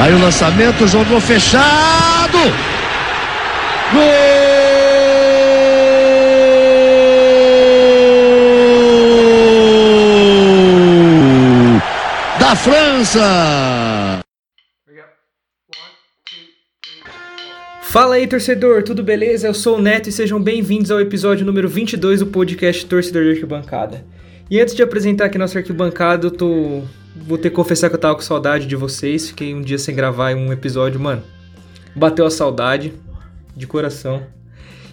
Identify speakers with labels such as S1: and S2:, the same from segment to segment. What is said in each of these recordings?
S1: Aí o lançamento, jogou fechado. Gol da França.
S2: Fala aí, torcedor, tudo beleza? Eu sou o Neto e sejam bem-vindos ao episódio número 22 do podcast Torcedor de Arquibancada. E antes de apresentar aqui nossa arquibancada, eu tô... vou ter que confessar que eu tava com saudade de vocês. Fiquei um dia sem gravar um episódio, mano. Bateu a saudade, de coração.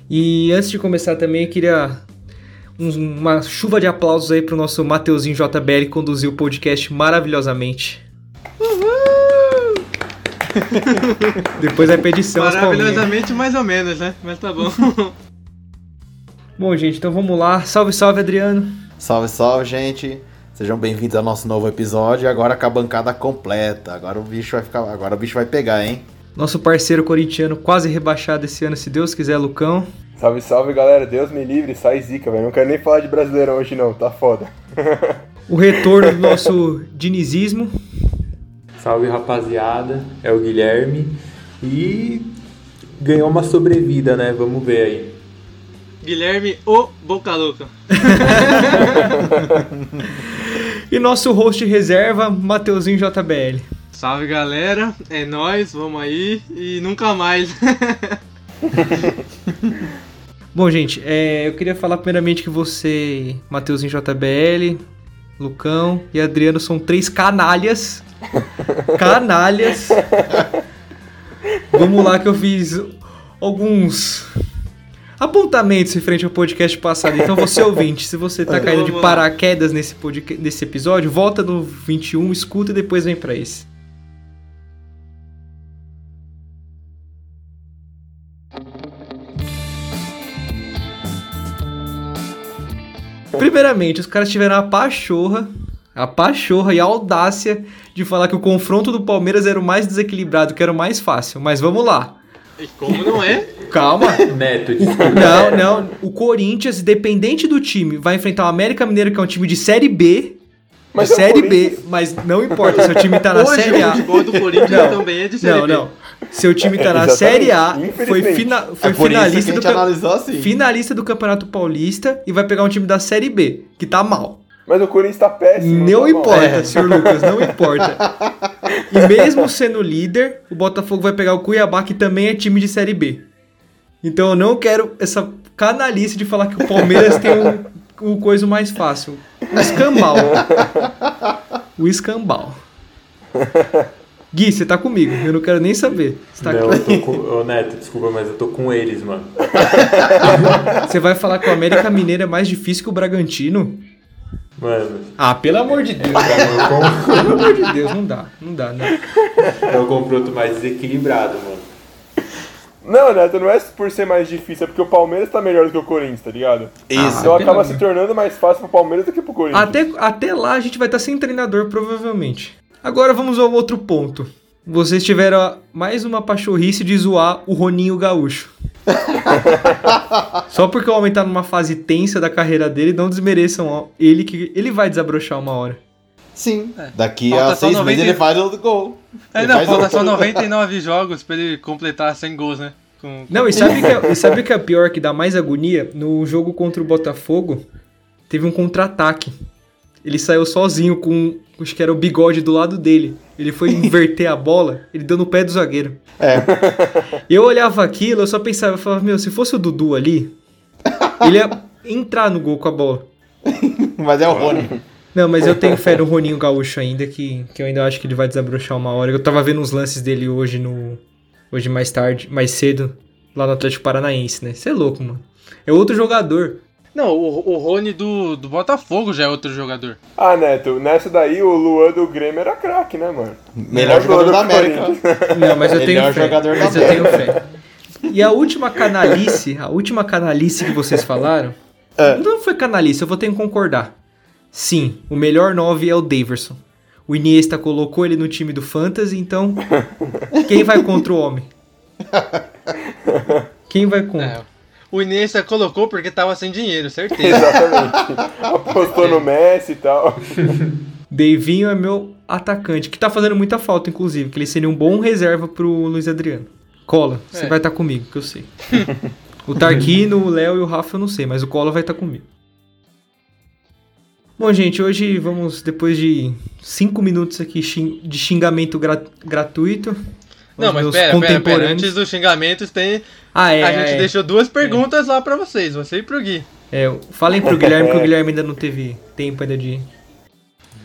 S2: E antes de começar também, eu queria um- uma chuva de aplausos aí pro nosso Mateuzinho JBL que conduziu o podcast maravilhosamente. Depois vai pra edição as palminhas.
S3: Maravilhosamente, mais ou menos, né? Mas tá bom.
S2: Bom, gente, então vamos lá. Salve, salve, Adriano.
S4: Salve, salve, gente. Sejam bem-vindos ao nosso novo episódio. Agora com a bancada completa. Agora o bicho vai ficar, agora o bicho vai pegar, hein?
S2: Nosso parceiro corintiano quase rebaixado esse ano, se Deus quiser, Lucão.
S5: Salve, salve galera, Deus me livre, sai zica, velho. Não quero nem falar de brasileirão hoje não, tá foda.
S2: O retorno do nosso dinizismo.
S6: Salve rapaziada, é o Guilherme e ganhou uma sobrevida, né? Vamos ver aí.
S3: Guilherme, o Boca Louca.
S2: E nosso host reserva, Mateuzinho JBL.
S3: Salve galera, é nóis, vamos aí e nunca mais.
S2: Bom, gente, é, eu queria falar primeiramente que você, Mateuzinho JBL, Lucão e Adriano são três canalhas. Canalhas. Vamos lá que eu fiz alguns apontamentos referente ao podcast passado. Então, você ouvinte, se você tá caindo de paraquedas nesse, podca- nesse episódio, volta no 21, escuta e depois vem pra esse. Primeiramente, os caras tiveram a pachorra, a pachorra e a audácia de falar que o confronto do Palmeiras era o mais desequilibrado, que era o mais fácil. Mas vamos lá.
S3: E como não é?
S2: Calma.
S6: Neto, desculpa.
S2: Não, não. O Corinthians, independente do time, vai enfrentar o América Mineiro, que é um time de Série B.
S5: Mas
S2: de
S5: é o
S2: Série B, mas não importa. Seu time tá na
S3: Hoje
S2: Série
S3: o
S2: A.
S3: futebol do Corinthians
S2: Não.
S3: também é de Série
S2: Não,
S3: B.
S2: não. Seu time tá na
S5: Exatamente,
S2: Série A, foi, fina, foi
S4: é
S2: finalista, do
S4: assim.
S2: finalista do Campeonato Paulista e vai pegar um time da Série B, que tá mal.
S5: Mas o Corinthians tá péssimo.
S2: Não
S5: tá
S2: importa, senhor Lucas, não importa. E mesmo sendo líder, o Botafogo vai pegar o Cuiabá, que também é time de Série B. Então eu não quero essa canalice de falar que o Palmeiras tem um, um coisa mais fácil. O escambau. O escambau. Gui, você tá comigo, eu não quero nem saber. Você, tá
S6: Não, eu tô com... Ô Neto, desculpa, mas eu tô com eles, mano.
S2: você vai falar que o América Mineiro é mais difícil que o Bragantino?
S6: Mano,
S2: Ah, pelo amor de Deus.
S6: é o
S2: Pelo amor de Deus, não dá, não dá,
S6: con- é o confronto mais desequilibrado, mano.
S5: Não, Neto, não é por ser mais difícil, é porque o Palmeiras tá melhor do que o Corinthians, tá ligado?
S4: Isso.
S5: Então
S2: Ah,
S5: acaba se tornando mais fácil pro Palmeiras do que pro Corinthians.
S2: Até, até lá a gente vai estar sem treinador, provavelmente. Agora vamos ao outro ponto. Vocês tiveram mais uma pachorrice de zoar o Roninho Gaúcho. Só porque o homem tá numa fase tensa da carreira dele, não desmereçam ele que ele vai desabrochar uma hora.
S4: Sim. Daqui
S3: Falta
S4: a seis
S3: 90
S4: meses ele faz o gol.
S3: É,
S4: Ele
S3: não,
S4: faz
S3: falta
S4: outro-
S3: só 99 jogos pra ele completar 100 gols, né? Com-
S2: Não, e sabe que é, e sabe o que é pior, que dá mais agonia? No jogo contra o Botafogo, teve um contra-ataque. Ele saiu sozinho com, acho que era o bigode do lado dele. Ele foi inverter a bola, ele deu no pé do zagueiro.
S4: É.
S2: Eu olhava aquilo, eu só pensava, eu falava, meu, se fosse o Dudu ali, ele ia entrar no gol com a bola.
S4: Mas é o Rony.
S2: Não, mas eu tenho fé no Roninho Gaúcho ainda, que, que eu ainda acho que ele vai desabrochar uma hora. Eu tava vendo uns lances dele hoje no. Hoje mais tarde, mais cedo, lá no Atlético Paranaense, né? Você é louco, mano. É outro jogador.
S3: Não, o, o Rony do, do Botafogo já é outro jogador.
S5: Ah, Neto, nessa daí o Luan do Grêmio era craque, né, mano?
S4: Melhor jogador da América.
S2: Não, mas eu tenho
S4: Melhor
S2: fé.
S4: jogador da
S2: mas eu tenho fé. E a última canalice, a última canalice que vocês falaram,
S4: É.
S2: não foi canalice, eu vou ter que concordar. Sim, o melhor 9 é o Daverson. O Iniesta colocou ele no time do Fantasy, então quem vai contra o homem? Quem vai contra?
S3: É, o Iniesta colocou porque tava sem dinheiro, certeza.
S5: Exatamente. Apostou no Messi e tal.
S2: Deivinho é meu atacante, que tá fazendo muita falta, inclusive, que ele seria um bom reserva pro Luiz Adriano. Cola, você
S3: É.
S2: vai estar comigo, que eu sei. o Tarquino, o Léo e o Rafa eu não sei, mas o Cola vai estar comigo. Bom, gente, hoje vamos, depois de cinco minutos aqui de xingamento gra- gratuito.
S3: Não, mas
S2: meus
S3: pera, pera, pera.
S2: contemporâneos.
S3: Antes dos xingamentos tem.
S2: Ah, é.
S3: a gente
S2: é.
S3: deixou duas perguntas lá pra vocês, você e pro Gui.
S2: É, falem pro Guilherme que o Guilherme ainda não teve tempo ainda de.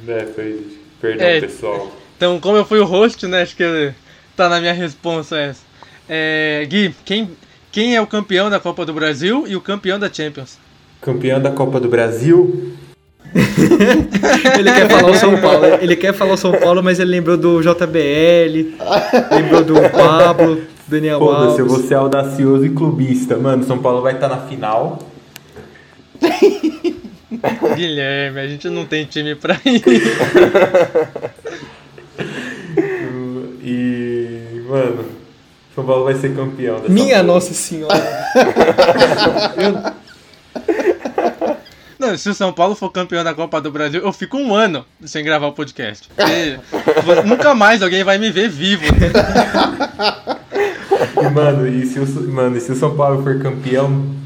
S6: É, foi. Perdão,
S3: É.
S6: pessoal.
S3: Então, como eu fui o host, né? Acho que tá na minha resposta essa. É, Gui, quem, quem é o campeão da Copa do Brasil e o campeão da Champions?
S6: Campeão da Copa do Brasil.
S2: Ele quer falar o São Paulo. Ele quer falar o São Paulo, mas ele lembrou do JBL, lembrou do Pablo, Daniel
S6: Foda-se, eu
S2: Alves.
S6: vou ser audacioso e clubista. Mano, São Paulo vai estar na final.
S3: Guilherme, a gente não tem time pra ir.
S6: E. Mano, São Paulo vai ser campeão dessa
S2: Minha
S6: porra.
S2: Nossa Senhora.
S3: Não, se o São Paulo for campeão da Copa do Brasil, eu fico um ano sem gravar o podcast. Porque nunca mais alguém vai me ver vivo.
S6: E, mano, e se, o, mano, e se o São Paulo for campeão,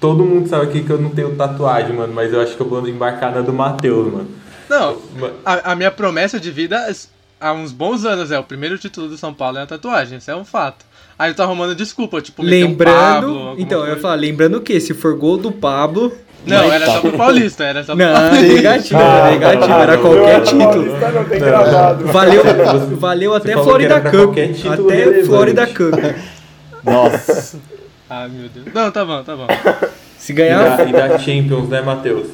S6: todo mundo sabe aqui que eu não tenho tatuagem, mano. Mas eu acho que eu vou embarcar na do Matheus, mano.
S3: Não, a, a minha promessa de vida há uns bons anos é o primeiro título do São Paulo é a tatuagem, isso é um fato. Aí eu tô arrumando desculpa, tipo, meter um
S2: Lembrando.
S3: Pablo,
S2: então, eu ia
S3: coisa.
S2: falar, lembrando que se for gol do Pablo.
S3: Não, era só pro Paulista, era só pro
S2: Não,
S3: Paulista.
S2: negativo, era negativo, era
S6: não,
S2: qualquer
S5: Não,
S2: título.
S5: Paulista não tem gravado.
S2: Valeu, valeu até Florida Cup. Até
S6: relevante.
S2: Florida Cup.
S4: Nossa.
S3: Ah, meu Deus. Não, tá bom, tá bom.
S2: Se
S6: E
S2: ganhar.
S6: da, e da Champions, né, Matheus?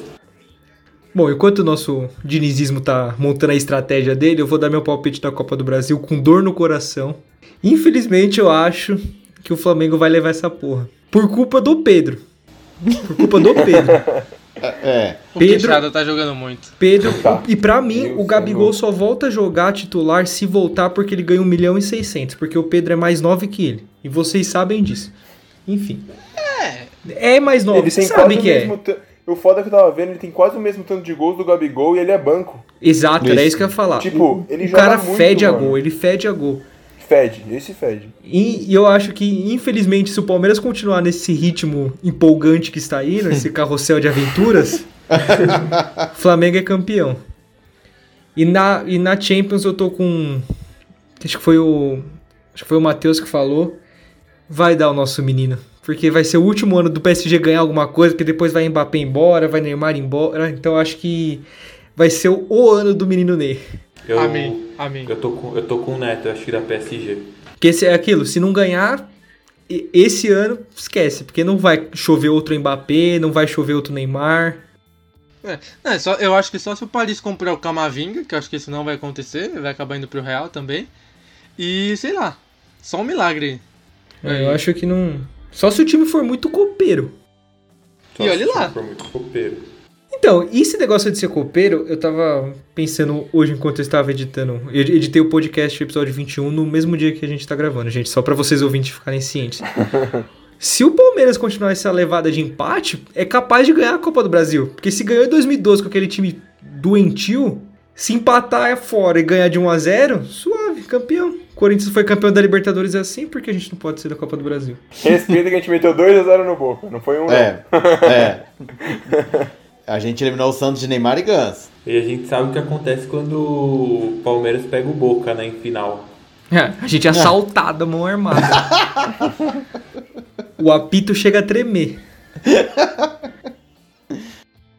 S2: Bom, enquanto o nosso dinizismo tá montando a estratégia dele, eu vou dar meu palpite da Copa do Brasil com dor no coração. Infelizmente, eu acho que o Flamengo vai levar essa porra. Por culpa do Pedro. Por culpa do Pedro.
S4: É.
S3: O
S2: Pedro-
S3: Queixada tá jogando muito.
S2: Pedro,
S5: Tá.
S2: e pra mim,
S5: Deus,
S2: o Gabigol
S5: Senhor.
S2: só volta a jogar titular se voltar porque ele ganha 1 milhão e 600, porque o Pedro é mais 9 que ele. E vocês sabem disso. Enfim. É. É mais 9,
S5: Ele
S2: vocês
S5: tem quase
S2: sabem
S5: o
S2: que é.
S5: ta- O foda que eu tava vendo, ele tem quase o mesmo tanto de gols do Gabigol e ele é banco.
S2: Exato, era
S4: Isso.
S2: isso que eu ia falar.
S5: Tipo,
S2: o,
S5: ele
S2: o
S5: joga
S2: cara
S5: muito,
S2: fede a
S5: mano.
S2: gol, ele fede a gol.
S5: Fede, esse fede.
S2: E, e eu acho que, infelizmente, se o Palmeiras continuar nesse ritmo empolgante que está aí, nesse carrossel de aventuras, o Flamengo é campeão. E na, e na Champions eu tô com. Acho que foi o. Acho que foi o Matheus que falou. Vai dar o nosso menino. Porque vai ser o último ano do PSG ganhar alguma coisa, porque depois vai Mbappé embora, vai Neymar embora. Então eu acho que vai ser o, o ano do menino Ney.
S6: Eu,
S3: Amém, amém.
S6: Eu tô, com, eu tô com o Neto, eu acho que da PSG.
S2: Porque esse é aquilo, se não ganhar, esse ano, esquece, porque não vai chover outro Mbappé, não vai chover outro Neymar.
S3: É, é, só, eu acho que só se o Paris comprar o Camavinga, que eu acho que isso não vai acontecer, vai acabar indo pro Real também. E sei lá, só um milagre.
S2: É, eu acho que não. Só se o time for muito copeiro.
S6: Só
S3: E olha
S6: se
S3: lá.
S6: for muito copeiro.
S2: Então, e esse negócio de ser copeiro, eu tava pensando hoje enquanto eu estava editando. Eu editei o podcast, o episódio 21, no mesmo dia que a gente tá gravando, gente, só pra vocês ouvintes ficarem cientes. Se o Palmeiras continuar essa levada de empate, é capaz de ganhar a Copa do Brasil. Porque se ganhou em 2012 com aquele time doentio, se empatar é fora e ganhar de 1 a 0 suave, campeão. O Corinthians foi campeão da Libertadores assim, porque a gente não pode ser da Copa do Brasil.
S5: Respeita que a gente meteu 2x0 no Boca, não foi um.
S4: É. É. A gente eliminou o Santos de Neymar e Gans.
S6: E a gente sabe o que acontece quando o Palmeiras pega o Boca, né, em final.
S2: É, a gente é assaltado, mão armada. o apito chega a tremer.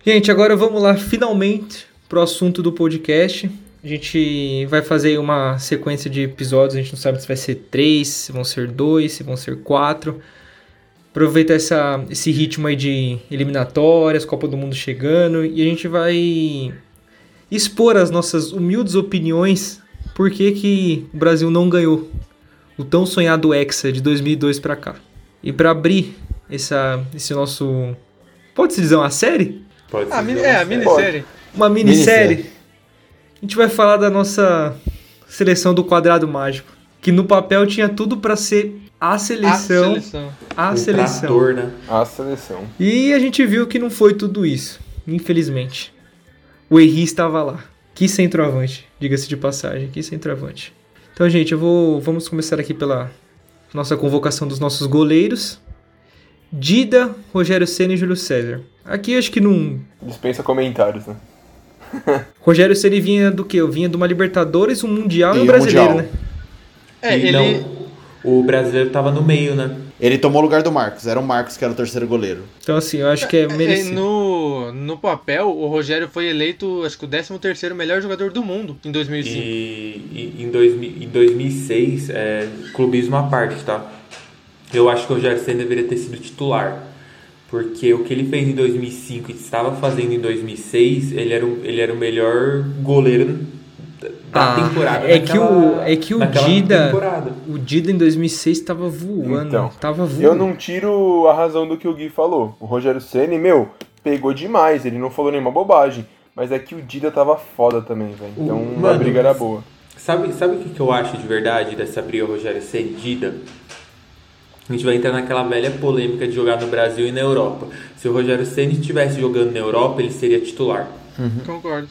S2: Gente, agora vamos lá, finalmente, pro assunto do podcast. A gente vai fazer uma sequência de episódios, a gente não sabe se vai ser três, se vão ser dois, se vão ser quatro. Aproveitar essa, esse ritmo aí de eliminatórias, Copa do Mundo chegando, e a gente vai expor as nossas humildes opiniões por que, que o Brasil não ganhou o tão sonhado Hexa de 2002 pra cá. E pra abrir essa, esse nosso. Pode-se dizer uma série?
S6: Pode
S3: Ah,
S6: ser
S3: mini-
S6: uma
S3: é, a
S6: série.
S3: minissérie.
S2: Uma minissérie.
S4: Minissérie.
S2: A gente vai falar da nossa seleção do quadrado mágico. Que no papel tinha tudo pra ser a
S3: A
S2: seleção.
S3: seleção.
S2: A seleção.
S6: trator, né?
S5: A seleção.
S2: E a gente viu que não foi tudo isso, infelizmente. O Henry estava lá. Que centroavante, diga-se de passagem, que centroavante. Então, gente, eu vou. Vamos começar aqui pela nossa convocação dos nossos goleiros. Dida, Rogério Senna e Júlio César. Aqui acho que não.
S5: Dispensa comentários, né?
S2: Rogério Senna vinha do quê? Eu vinha de uma Libertadores, um Mundial e,
S4: E
S2: um
S4: um
S2: brasileiro,
S4: Mundial.
S2: né?
S3: É,
S6: E
S3: ele.
S6: não, o brasileiro tava no meio, né?
S4: Ele tomou o lugar do Marcos. Era o Marcos que era o terceiro goleiro.
S2: Então, assim, eu acho que é
S3: é,
S2: merecido.
S3: no, no papel, o Rogério foi eleito, acho que o 13 melhor jogador do mundo em 2005.
S6: E, e em, 2000, em 2006, é, clubismo à parte, tá? Eu acho que o Rogério Senna deveria ter sido titular. Porque o que ele fez em 2005 e estava fazendo em 2006, ele era o, ele era o melhor goleiro da
S2: Ah,
S6: temporada.
S2: é que
S6: naquela-
S2: o- é que o Dida-
S6: temporada.
S2: O Dida em 2006 tava voando.
S5: Então,
S2: tava voando.
S5: Eu não tiro a razão do que o Gui falou. O Rogério Ceni, meu, pegou demais. Ele não falou nenhuma bobagem. Mas é que o Dida tava foda também, velho.
S6: O-
S5: Então a
S6: mano,
S5: briga era boa.
S6: Sabe, sabe o que, que eu acho de verdade dessa briga Rogério Cedida? A gente vai entrar naquela velha polêmica de jogar no Brasil e na Europa. Se o Rogério Ceni estivesse jogando na Europa, ele seria titular.
S3: Concordo.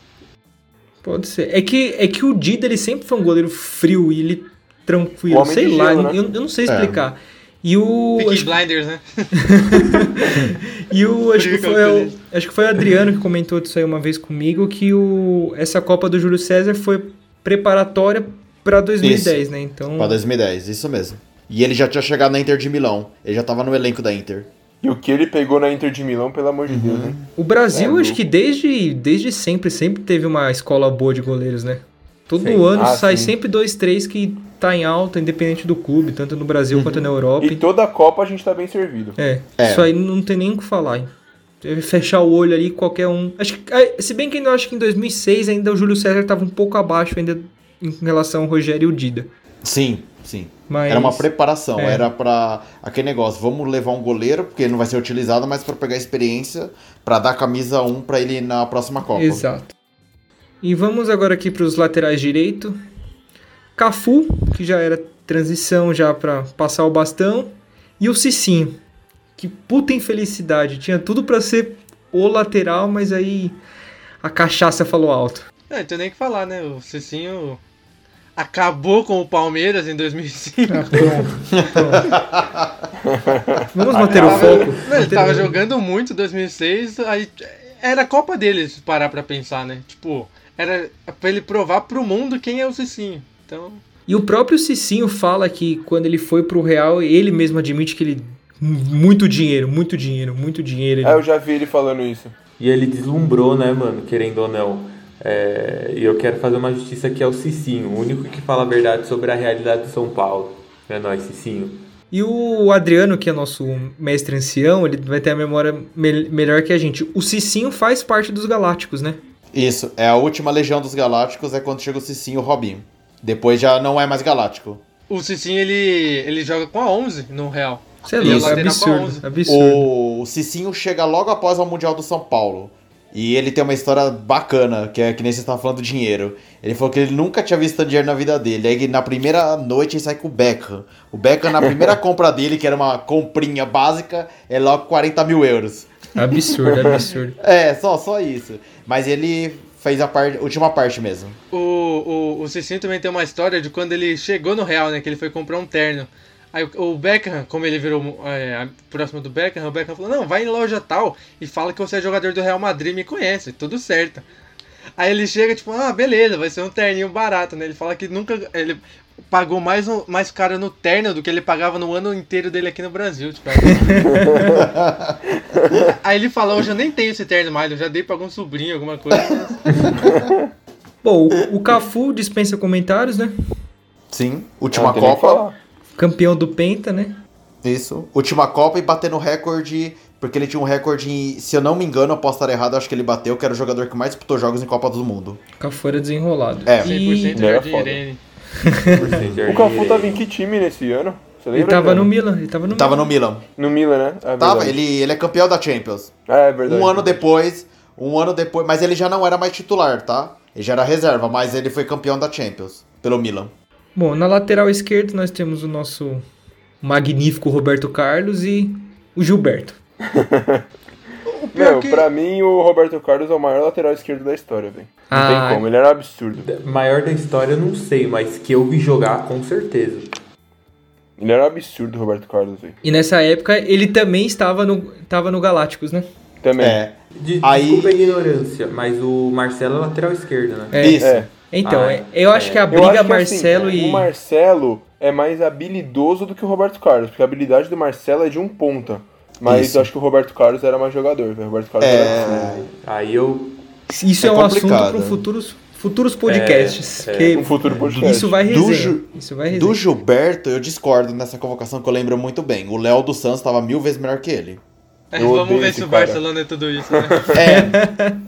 S2: Pode ser. É que, é que o Dida ele sempre foi um goleiro frio e ele tranquilo. Sei lá,
S5: gelo, né?
S2: eu, eu não sei
S4: É.
S2: explicar. E o.
S3: Peaky
S2: Acho,
S3: Blinders, né?
S2: e o acho, que foi, o acho que foi o Adriano que comentou disso aí uma vez comigo, que o, essa Copa do Júlio César foi preparatória pra 2010, né? Então.
S4: Pra 2010, isso mesmo. E ele já tinha chegado na Inter de Milão. Ele já tava no elenco da Inter.
S5: E o que ele pegou na Inter de Milão, pelo amor de
S2: Uhum.
S5: Deus, né?
S2: O Brasil,
S5: É,
S2: acho que desde, desde sempre, sempre teve uma escola boa de goleiros, né? Todo
S6: Sim.
S2: ano
S5: Ah,
S2: sai
S5: sim.
S2: sempre dois, três que tá em alta, independente do clube, tanto no Brasil quanto na Europa.
S5: E toda a Copa a gente tá bem servido.
S2: É,
S4: É.
S2: isso aí não tem nem o que falar. hein? Fechar o olho ali, qualquer um. Acho que, ah, se bem que eu acho que em 2006 ainda o Júlio César tava um pouco abaixo ainda em relação ao Rogério e o Dida.
S4: Sim, sim.
S2: Mas,
S4: Era uma preparação,
S2: É.
S4: era pra aquele negócio, vamos levar um goleiro, porque ele não vai ser utilizado, mas pra pegar experiência, pra dar camisa 1 pra ele na próxima Copa.
S2: Exato. E vamos agora aqui para os laterais direito. Cafu, que já era transição já para passar o bastão, e o Cicinho. Que puta infelicidade, tinha tudo para ser o lateral, mas aí a cachaça falou alto.
S3: Não, não tem nem o que falar, né? O Cicinho acabou com o Palmeiras em 2005.
S2: Ah, pronto, pronto. Vamos manter o foco.
S3: Ele
S2: manter
S3: tava
S2: o-
S3: jogando muito em 2006, aí era a Copa dele, se parar pra pensar, né? Tipo, era pra ele provar pro mundo quem é o Cicinho. Então,
S2: E o próprio Cicinho fala que quando ele foi pro Real, ele mesmo admite que ele muito dinheiro, muito dinheiro, muito dinheiro. ele-
S5: É, eu já vi ele falando isso.
S6: E ele deslumbrou, né, mano, querendo ou não. É, E eu quero fazer uma justiça aqui ao Cicinho, o único que fala a verdade sobre a realidade do São Paulo. É nóis, Cicinho.
S2: E o Adriano, que é nosso mestre ancião, ele vai ter a memória me- melhor que a gente. O Cicinho faz parte dos Galácticos, né?
S4: Isso, é a última Legião dos Galácticos, é quando chega o Cicinho e o Robinho. Depois já não é mais galáctico.
S3: o Cicinho ele, ele joga com a 11 no Real.
S2: Você é
S3: Ele é
S2: absurdo,
S3: 11.
S2: absurdo.
S4: O Cicinho chega logo após o Mundial do São Paulo. E ele tem uma história bacana, que é que nem você estava falando do dinheiro. Ele falou que ele nunca tinha visto tanto dinheiro na vida dele. Aí na primeira noite ele sai com o Beckham. O Beckham, na primeira compra dele, que era uma comprinha básica, é logo 40 mil euros.
S2: Absurdo, absurdo.
S4: É, só, só isso. Mas ele fez a parte, última parte mesmo.
S3: O, o, o Cicinho também tem uma história de quando ele chegou no Real, né? Que ele foi comprar um terno. Aí o, Beckham, como ele virou é, próximo do Beckham, o Beckham falou, não, vai em loja tal e fala que você é jogador do Real Madrid e me conhece, tudo certo. Aí ele chega, tipo, ah, beleza, vai ser um terninho barato, né? Ele fala que nunca. Ele pagou mais, um, mais caro no terno do que ele pagava no ano inteiro dele aqui no Brasil. Tipo, Aí ele falou, hoje eu nem tenho esse terno mais, eu já dei pra algum sobrinho, alguma coisa.
S2: Bom, o, o Cafu dispensa comentários, né?
S4: Sim, última Copa.
S2: Campeão do Penta, né?
S4: Isso. Última Copa e batendo recorde. Porque ele tinha um recorde, em, se eu não me engano, eu posso estar errado, acho que ele bateu, que era o jogador que mais disputou jogos em Copa do Mundo.
S2: Cafu era desenrolado.
S4: É.
S3: 100%
S2: E.
S3: Irene.
S5: O Cafu tava em que time nesse ano? Você lembra?
S2: ele tava no Milan, ele tava no
S4: Tava
S2: Milan.
S4: no Milan.
S5: No Milan, né? É
S4: Tava, ele, ele é campeão da Champions.
S5: É, é verdade.
S4: Um ano depois, um ano depois, mas ele já não era mais titular, tá? Ele já era reserva, mas ele foi campeão da Champions pelo Milan.
S2: Bom, na lateral esquerda nós temos o nosso magnífico Roberto Carlos e o Gilberto.
S3: O pior
S5: Meu,
S3: que-
S5: pra mim o Roberto Carlos é o maior lateral esquerdo da história, velho. Não
S2: Ah,
S5: tem como, ele era um absurdo.
S6: Maior da história eu não sei, mas que eu vi jogar com certeza.
S5: Ele era um absurdo, Roberto Carlos, velho.
S2: E nessa época ele também estava no, estava no Galácticos, né?
S5: Também.
S4: É.
S6: De,
S4: Aí-
S6: Desculpa a ignorância, mas o Marcelo é lateral esquerdo, né?
S2: É.
S4: Isso.
S5: É.
S2: Então,
S6: Ah,
S2: é- eu acho que a
S5: Eu
S2: briga
S5: acho que,
S2: Marcelo
S5: assim,
S2: e.
S5: O Marcelo é mais habilidoso do que o Roberto Carlos, porque a habilidade do Marcelo é de um ponta. Mas
S4: Isso.
S5: eu acho que o Roberto Carlos era mais jogador. O Roberto Carlos
S4: É.
S5: era absurdo.
S6: Aí eu.
S2: Isso é,
S4: É
S2: um assunto para futuros, futuros podcasts.
S6: É, é.
S2: que
S5: Um futuro podcast.
S2: Isso vai
S4: Do
S2: resenha.
S4: Ju-
S2: Isso vai resenha.
S4: Do Gilberto, eu discordo nessa convocação que eu lembro muito bem. O Léo dos Santos estava mil vezes melhor que ele.
S3: É,
S5: Eu
S3: vamos ver se o
S5: cara.
S3: Barcelona é tudo isso, né?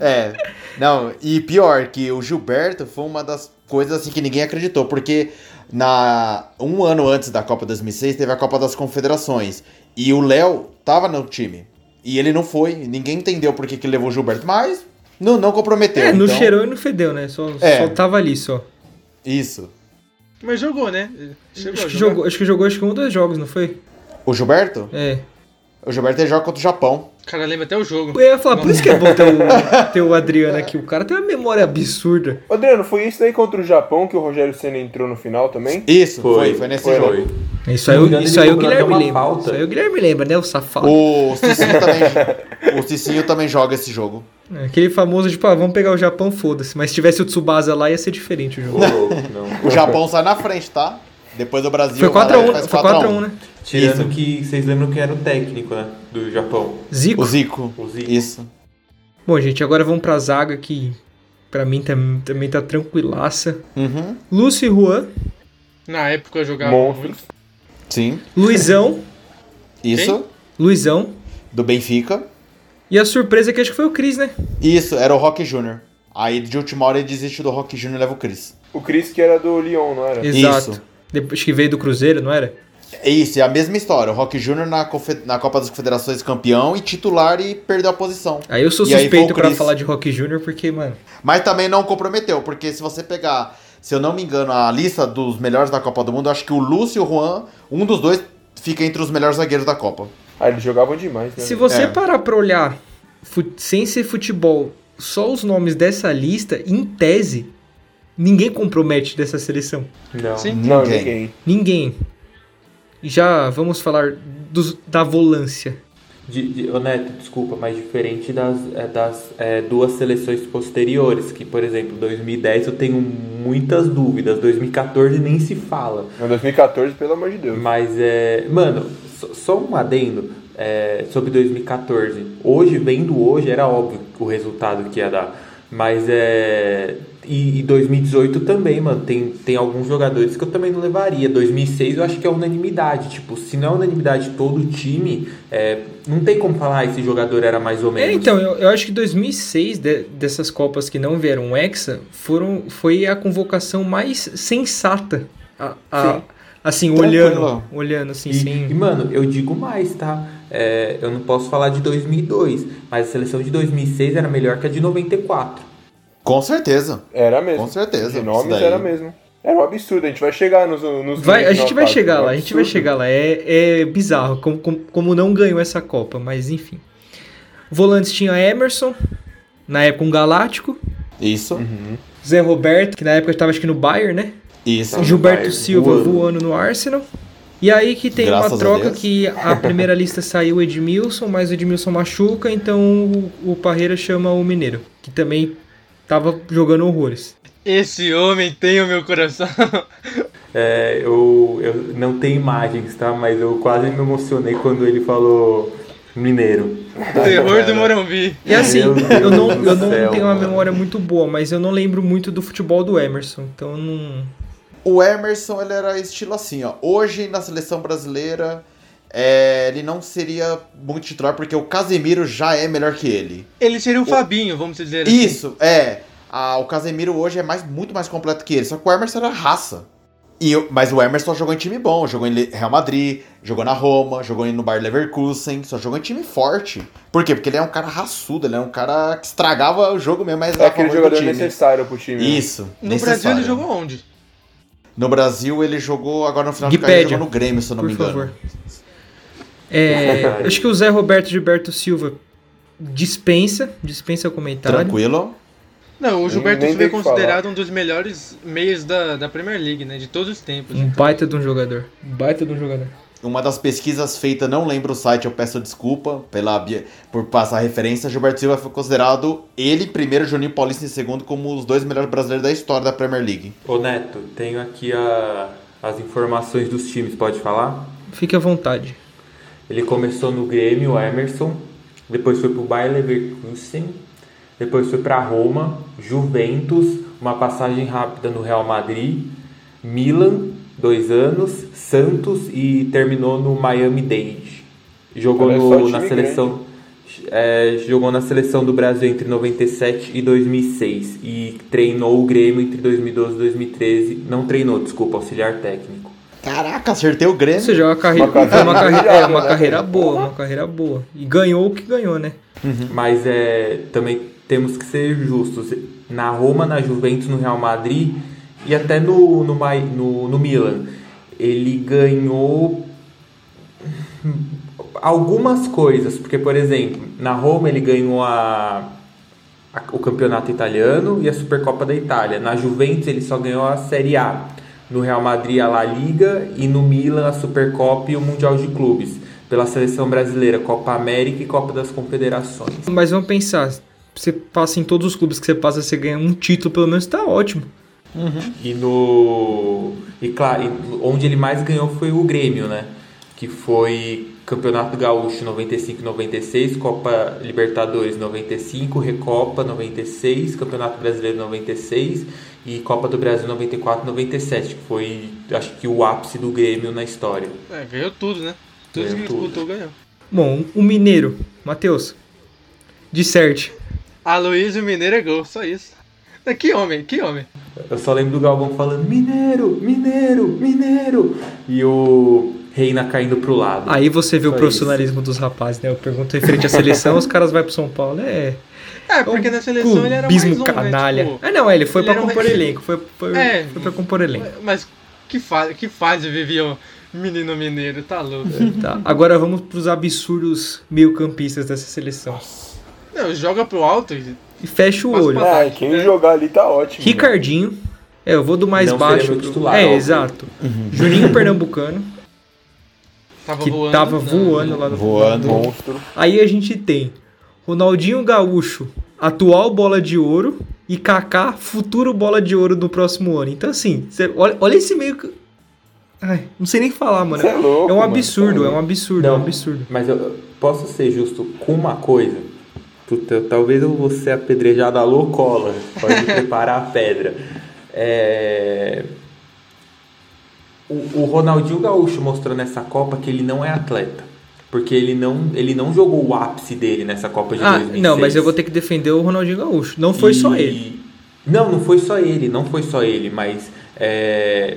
S4: É, é. Não, e pior, que o Gilberto foi uma das coisas assim que ninguém acreditou, porque na um ano antes da Copa 2006 teve a Copa das Confederações e o Léo tava no time. E ele não foi, ninguém entendeu por que, que levou o Gilberto, mas não, não comprometeu.
S2: É, não
S4: então,
S2: cheirou e não fedeu, né? Só,
S4: É.
S2: só tava ali só.
S4: Isso.
S3: Mas jogou, né? Chegou
S2: Acho que, jogou, acho que jogou acho que um dos jogos, não foi?
S4: O Gilberto?
S2: É.
S4: O Gilberto ele joga contra o Japão.
S3: Cara, lembra até o jogo.
S2: Eu ia falar, por isso que é bom ter o, ter o Adriano aqui. O cara tem uma memória absurda.
S5: Ô, Adriano, foi isso daí contra o Japão que o Rogério Senna entrou no final também?
S4: Isso, foi, foi, nesse
S6: foi,
S4: jogo.
S6: foi.
S2: Isso aí,
S6: engano,
S2: isso aí o Guilherme lembra.
S6: falta.
S2: Isso aí o Guilherme lembra, né? O safado.
S4: O Cicinho também, o Cicinho também joga esse jogo.
S2: É, Aquele famoso, tipo, ah, vamos pegar o Japão, foda-se. Mas se tivesse o Tsubasa lá, ia ser diferente o jogo.
S4: O Japão sai na frente, tá? Depois o Brasil
S2: Foi
S4: vai lá e
S2: 4x1,
S4: faz
S2: foi
S4: 4 a
S2: 4x1,
S4: 1.
S2: né?
S6: Tirando
S4: Isso.
S6: que vocês lembram quem era o técnico, né? Do Japão.
S2: Zico.
S4: O Zico.
S6: O Zico.
S4: Isso.
S2: Bom, gente, agora vamos pra zaga que pra mim tam- também tá tranquilaça.
S4: Uhum.
S2: Lúcio e Juan,
S3: Na época eu jogava
S5: Monstros.
S3: muito.
S4: Sim.
S2: Luizão,
S4: Isso.
S2: Luizão.
S4: Do Benfica.
S2: E a surpresa que acho que foi o Cris, né?
S4: Isso, era o Rock Júnior. Aí de última hora ele desiste do Rock Júnior e leva o Chris.
S5: O Cris que era do Lyon, não era?
S2: Exato.
S4: Isso.
S2: Depois que veio do Cruzeiro, não era?
S4: Isso, é a mesma história. O Rock Júnior na, na Copa das Confederações campeão e titular e perdeu a posição.
S2: Aí eu sou
S4: E
S2: suspeito
S4: Chris.
S2: falar de Rock Júnior porque, mano.
S4: Mas também não comprometeu, porque se você pegar, se eu não me engano, a lista dos melhores da Copa do Mundo, eu acho que o Lúcio e o Juan, um dos dois fica entre os melhores zagueiros da Copa.
S5: Ah, eles jogavam demais, né?
S2: Se você
S4: É.
S2: parar pra olhar, sem ser futebol, só os nomes dessa lista, em tese, ninguém compromete dessa seleção.
S6: Não.
S3: Sim.
S5: Não,
S4: Ninguém.
S5: ninguém.
S2: Ninguém. Já vamos falar dos- da volância.
S6: De, de, Neto, desculpa, mas diferente das, é, das é, duas seleções posteriores, que, por exemplo, 2010 eu tenho muitas dúvidas, 2014 nem se fala.
S5: Em 2014, pelo amor de Deus.
S6: Mas é. Mano, só, só um adendo é, sobre 2014. Hoje, vendo hoje, era óbvio o resultado que ia dar. Mas é. E, e 2018 também, mano. Tem, tem alguns jogadores que eu também não levaria. 2006 eu acho que é unanimidade. Tipo, se não é unanimidade todo o time, é, não tem como falar ah, esse jogador era mais ou menos.
S2: É, então, eu, eu acho que 2006, de- dessas Copas que não vieram Hexa, foram, foi a convocação mais sensata. A- a-
S5: Sim.
S2: assim,
S4: Tranquilo.
S2: olhando, olhando assim,
S6: E,
S2: sem...
S6: e, mano, eu digo mais, tá? É, eu não posso falar de 2002, mas a seleção de 2006 era melhor que a de 94.
S4: Com certeza.
S5: Era mesmo.
S4: Com certeza,
S5: De nomes
S4: daí.
S5: era mesmo. Era um absurdo, a gente vai chegar nos. nos
S2: Vai, a gente vai
S5: knockouts,
S2: chegar
S5: é um
S2: lá, a gente vai chegar lá. É, é bizarro como, como, como não ganhou essa Copa, mas enfim. Volantes tinha Emerson, na época um Galáctico,
S4: Isso.
S5: Uhum.
S2: Zé Roberto, que na época estava acho que no Bayern, né?
S4: Isso.
S2: Gilberto
S6: Bayern,
S2: Silva
S6: voando.
S2: voando. no Arsenal. E aí que tem
S4: Graças
S2: uma
S4: a
S2: troca
S4: Deus.
S2: que a primeira lista saiu o Edmilson, mas o Edmilson machuca, então o, o Parreira chama o Mineiro, que também tava jogando horrores.
S3: Esse homem tem o meu coração.
S6: É, eu, eu não tenho imagens, tá? Mas eu quase me emocionei quando ele falou mineiro.
S3: Terror do Morumbi.
S2: E assim, eu não, eu não
S6: céu,
S2: tenho uma
S6: mano.
S2: memória muito boa, mas eu não lembro muito do futebol do Emerson, então eu não...
S4: O Emerson, ele era estilo assim, ó. Hoje, na seleção brasileira, é, ele não seria muito titular, porque o Casemiro já é melhor que ele.
S3: Ele seria o Fabinho, vamos dizer assim.
S4: Isso, é. Ah, o Casemiro hoje é mais, muito mais completo que ele, só que o Emerson era raça. E, mas o Emerson jogou em time bom, jogou em Real Madrid, jogou na Roma, jogou no Bayer Leverkusen, só jogou em time forte. Por quê? Porque ele é um cara raçudo, ele é um cara que estragava o jogo mesmo, mas
S5: É aquele jogador necessário pro time.
S4: Isso.
S3: No
S4: necessário.
S3: Brasil ele jogou onde?
S4: No Brasil ele jogou, agora no final de carreira,
S2: Guipédia,
S4: jogou no Grêmio, se eu não
S2: por
S4: me engano.
S2: favor. É, acho que o Zé Roberto Gilberto Silva dispensa, dispensa comentário.
S4: Tranquilo.
S3: Não, o Gilberto Silva é
S5: o
S3: considerado um dos melhores meios da, da Premier League, né? De todos os tempos.
S2: Um baita de um jogador. Um baita de um jogador.
S4: Uma das pesquisas feitas, não lembro o site, eu peço desculpa pela, por passar a referência. Gilberto Silva foi considerado ele primeiro, Juninho Paulista em segundo, como os dois melhores brasileiros da história da Premier League.
S6: Ô Neto, tenho aqui a- as informações dos times, pode falar?
S2: Fique à vontade.
S6: Ele começou no Grêmio, o Emerson, depois foi pro Bayer Leverkusen, depois foi para Roma, Juventus, uma passagem rápida no Real Madrid, Milan, dois anos, Santos e terminou no Miami Dade. Jogou no- na seleção é, jogou na seleção do Brasil entre 97 e 2006 e treinou o Grêmio entre 2012 e 2013. Não treinou, desculpa, auxiliar técnico.
S4: Caraca, acertei o
S2: Ou
S4: Grêmio.
S2: seja, uma carreira,
S5: Uma carreira
S2: uma carreira, é, uma
S5: né?
S2: carreira boa, uma carreira boa. E ganhou o que ganhou, né?
S6: Mas é, também temos que ser justos. Na Roma, na Juventus, no Real Madrid e até no, no, no, no Milan. Ele ganhou algumas coisas. Porque, por exemplo, na Roma ele ganhou a, a- o campeonato italiano e a Supercopa da Itália. Na Juventus ele só ganhou a Série A. No Real Madrid a La Liga e no Milan a Supercopa e o Mundial de Clubes. Pela seleção brasileira, Copa América e Copa das Confederações.
S2: Mas vamos pensar, você passa em todos os clubes que você passa, você ganha um título, pelo menos tá ótimo.
S6: E no. E claro, onde ele mais ganhou foi o Grêmio, né? Que foi Campeonato Gaúcho 95 96, Copa Libertadores 95, Recopa 96, Campeonato Brasileiro 96 e Copa do Brasil 94 97, que foi acho que o ápice do Grêmio na história.
S3: É, ganhou tudo, né? Tudo
S6: Ganhou
S3: que
S6: tudo.
S3: disputou ganhou.
S2: Bom, o Mineiro, Matheus, disserte.
S3: Aloysio Mineiro é gol, só isso. É, Que homem, que homem.
S6: Eu só lembro do Galvão falando Mineiro, Mineiro, Mineiro e o Reina caindo pro lado.
S2: Aí você vê o
S6: Só
S2: profissionalismo dos rapazes, né? Eu pergunto referente à seleção, os caras vão pro São Paulo. É.
S3: É, porque na seleção ele era mais um,
S2: canalha.
S3: né? Tipo,
S2: Ah, não, é, ele foi
S3: ele
S2: pra
S3: era um-
S2: compor elenco. Foi, foi,
S3: É.
S2: foi pra compor elenco.
S3: Mas que fase, que fase vivia o menino mineiro, tá louco.
S2: Tá. Agora vamos pros absurdos meio-campistas dessa seleção.
S3: Não, joga pro alto e
S2: E fecha o
S3: Mas
S2: olho.
S5: É, quem jogar ali tá ótimo.
S2: Ricardinho. É, eu vou do mais
S6: Não
S2: baixo. pro-
S6: titular,
S2: é,
S6: óbvio.
S2: exato. Juninho Pernambucano,
S3: tava
S2: que
S3: voando.
S2: tava
S3: não,
S2: voando lá no
S4: Voando.
S5: Monstro.
S2: Aí a gente tem Ronaldinho Gaúcho, atual bola de ouro, e Kaká, futuro bola de ouro do próximo ano. Então, assim, você olha, olha esse meio. que- Ai, não sei nem falar, mano.
S5: Cê é louco,
S2: é um
S5: mano,
S2: absurdo,
S5: cê é
S2: é um absurdo, é um
S6: Não.
S2: absurdo.
S6: Mas eu posso ser justo com uma coisa. Puta, talvez eu vou ser apedrejado a loucola. Pode preparar a pedra. É... O, o Ronaldinho Gaúcho mostrou nessa Copa que ele não é atleta. Porque ele não, ele não jogou o ápice dele nessa Copa de
S2: Ah,
S6: 2006.
S2: não, mas eu vou ter que defender o Ronaldinho Gaúcho. Não foi só
S6: E-
S2: ele.
S6: Não, não foi só ele, não foi só ele, mas é,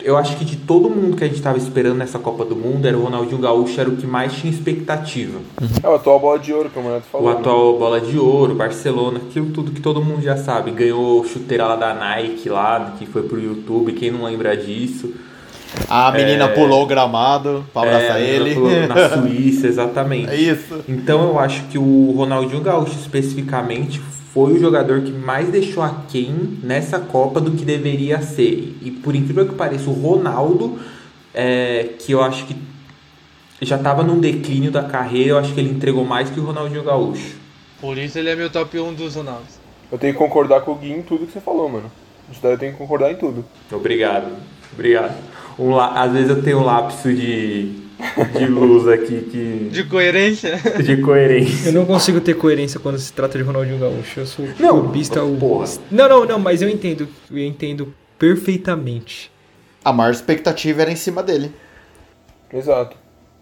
S6: eu acho que de todo mundo que a gente estava esperando nessa Copa do Mundo, era o Ronaldinho Gaúcho, era o que mais tinha expectativa.
S5: É o atual bola de ouro que o Moneto falou.
S6: O
S5: né?
S6: atual bola de ouro, Barcelona, aquilo tudo que todo mundo já sabe. Ganhou chuteira lá da Nike lá, que foi pro YouTube, quem não lembra disso.
S4: A menina pulou o gramado pra abraçar
S6: É,
S4: ele.
S6: Na Suíça, exatamente.
S4: É isso.
S6: Então eu acho que o Ronaldinho Gaúcho especificamente foi o jogador que mais deixou aquém nessa Copa do que deveria ser. E por incrível que pareça, o Ronaldo, é, que eu acho que já estava num declínio da carreira, eu acho que ele entregou mais que o Ronaldinho Gaúcho.
S3: Por isso ele é meu top 1 dos Ronaldos.
S5: Eu tenho que concordar com o Gui em tudo que você falou, mano. Isso daí eu tenho que concordar em tudo.
S6: Obrigado, obrigado. Um Às vezes eu tenho um lapso de, de luz aqui que,
S3: De coerência?
S6: de coerência.
S2: Eu não consigo ter coerência quando se trata de Ronaldinho Gaúcho. Eu sou
S6: Não,
S2: clubista. o-
S6: porra.
S2: Não, não, não, mas eu entendo. Eu entendo perfeitamente.
S4: A maior expectativa era em cima dele.
S5: Exato.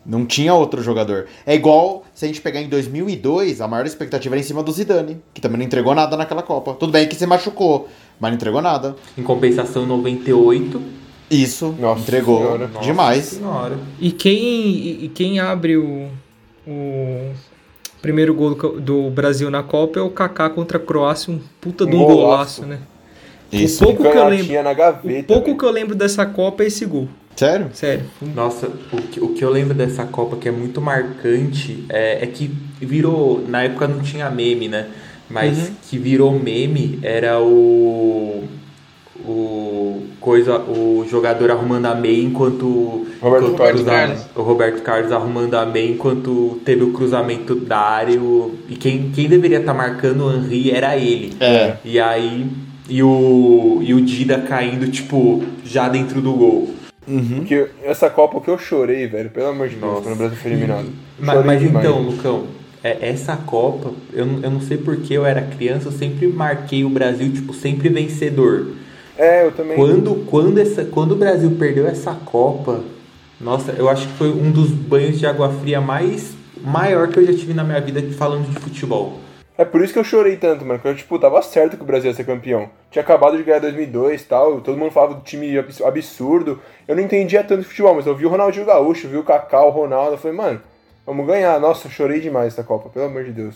S4: Não tinha outro jogador. É igual se a gente pegar em 2002, a maior expectativa era em cima do Zidane, que também não entregou nada naquela Copa. Tudo bem que se machucou, mas não entregou nada.
S6: Em compensação, em 98.
S4: Isso,
S5: Nossa
S4: entregou
S5: Senhora.
S4: Demais.
S6: Senhora.
S2: E quem, e, quem abre o, o primeiro gol do, do Brasil na Copa é o Kaká contra a Croácia, um puta de um golaço,
S5: golaço.
S2: né?
S4: Isso.
S2: O pouco que eu lembro,
S5: na
S2: o
S5: gaveta.
S2: pouco que eu lembro dessa Copa é esse gol.
S4: Sério?
S2: Sério.
S6: Nossa, o que, o que eu lembro dessa Copa que é muito marcante é, é que virou. Na época não tinha meme, né? mas
S3: Uhum.
S6: que virou meme era o o coisa o jogador arrumando a meia enquanto
S5: Roberto
S6: enquanto
S5: Carlos.
S6: o Roberto Carlos arrumando a meia enquanto teve o cruzamento da área e o- e quem, quem deveria estar marcando o Henry era ele
S4: É.
S6: e aí e o e o Dida caindo tipo já dentro do gol
S5: Porque essa Copa que eu chorei, velho, pelo amor de Deus,
S6: Nossa.
S5: quando o Brasil foi eliminado.
S6: Mas, mas então, Lucão, é, essa Copa, eu, não- eu não sei porque eu era criança, eu sempre marquei o Brasil, tipo, sempre vencedor.
S5: É, eu também.
S6: Quando, quando, essa, quando o Brasil perdeu essa Copa, nossa, eu acho que foi um dos banhos de água fria mais maior que eu já tive na minha vida falando de futebol.
S5: É por isso que eu chorei tanto, mano. Porque eu, tipo, tava certo que o Brasil ia ser campeão. Tinha acabado de ganhar 2002 e tal. Todo mundo falava do time abs- absurdo. Eu não entendia tanto de futebol, mas eu vi o Ronaldinho Gaúcho, vi o Kaká, o Ronaldo. Eu falei, mano, vamos ganhar. Nossa, eu chorei demais essa Copa, pelo amor de Deus.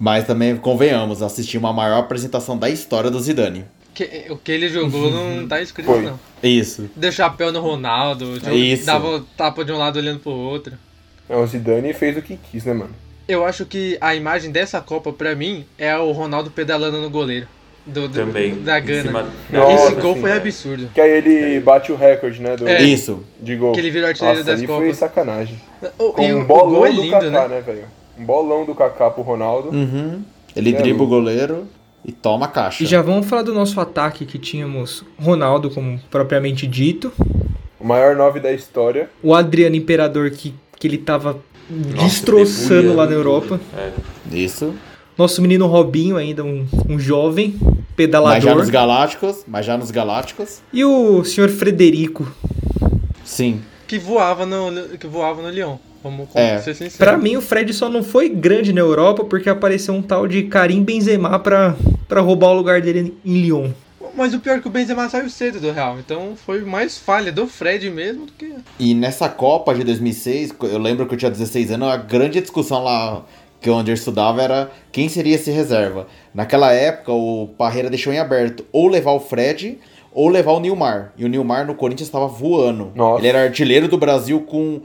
S4: Mas também, convenhamos, assistimos a maior apresentação da história do Zidane.
S3: Que- o que ele jogou não tá escrito,
S5: Foi.
S3: não.
S4: Isso.
S3: Deu chapéu no Ronaldo, jog-
S4: Isso.
S3: dava tapa de um lado olhando pro outro.
S5: Não, o Zidane fez o que quis, né, mano?
S3: Eu acho que a imagem dessa Copa, pra mim, é o Ronaldo pedalando no goleiro. Do, do-
S6: Também.
S3: Da Gana.
S6: cima-
S5: Nossa,
S3: Esse gol
S5: sim,
S3: foi
S5: é.
S3: absurdo.
S5: Que aí ele bate o recorde, né, do,
S3: É.
S4: Isso.
S5: de gol.
S3: Que ele virou artilheiro
S5: Nossa,
S3: das
S5: ali
S3: Copas.
S5: foi sacanagem.
S3: O,
S5: Com
S3: o,
S5: um
S3: o
S5: bolão
S3: gol é
S5: do
S3: lindo,
S5: Kaká,
S3: né?
S5: né, velho? Um bolão do Kaká pro Ronaldo.
S4: Uhum. Ele
S5: É
S4: dribla o goleiro e toma a caixa.
S2: E já vamos falar do nosso ataque que tínhamos Ronaldo, como propriamente dito.
S5: O maior nove da história.
S2: O Adriano Imperador, que, que ele tava
S6: Nossa,
S2: destroçando lá na Europa.
S6: tudo. É.
S4: Isso.
S2: Nosso menino Robinho, ainda um, um jovem,
S4: Mas já
S2: pedalador.
S4: nos Galácticos. Mas já nos Galácticos.
S2: E o senhor Frederico.
S4: Sim.
S3: Que voava no, no- que voava no Lyon. Vamos
S4: É.
S3: ser sincero.
S2: Pra mim, o Fred só não foi grande na Europa porque apareceu um tal de Karim Benzema pra, pra roubar o lugar dele em Lyon.
S3: Mas o pior é que o Benzema saiu cedo do Real. Então foi mais falha do Fred mesmo do que.
S4: E nessa Copa de 2006, eu lembro que eu tinha 16 anos, a grande discussão lá que onde eu estudava era quem seria esse reserva. Naquela época, o Parreira deixou em aberto ou levar o Fred ou levar o Nilmar. E o Nilmar no Corinthians estava voando.
S5: Nossa.
S4: Ele era artilheiro do Brasil com.